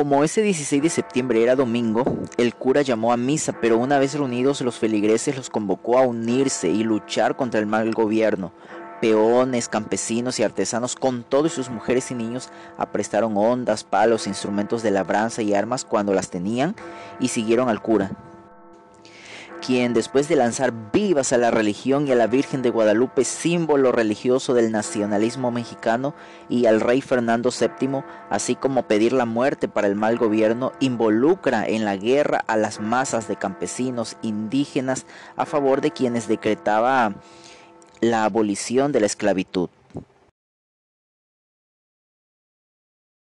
Como ese 16 de septiembre era domingo, el cura llamó a misa, pero una vez reunidos los feligreses los convocó a unirse y luchar contra el mal gobierno. Peones, campesinos y artesanos, con todos sus mujeres y niños, aprestaron ondas, palos, instrumentos de labranza y armas cuando las tenían y siguieron al cura quien después de lanzar vivas a la religión y a la Virgen de Guadalupe, símbolo religioso del nacionalismo mexicano, y al rey Fernando VII, así como pedir la muerte para el mal gobierno, involucra en la guerra a las masas de campesinos indígenas a favor de quienes decretaba la abolición de la esclavitud.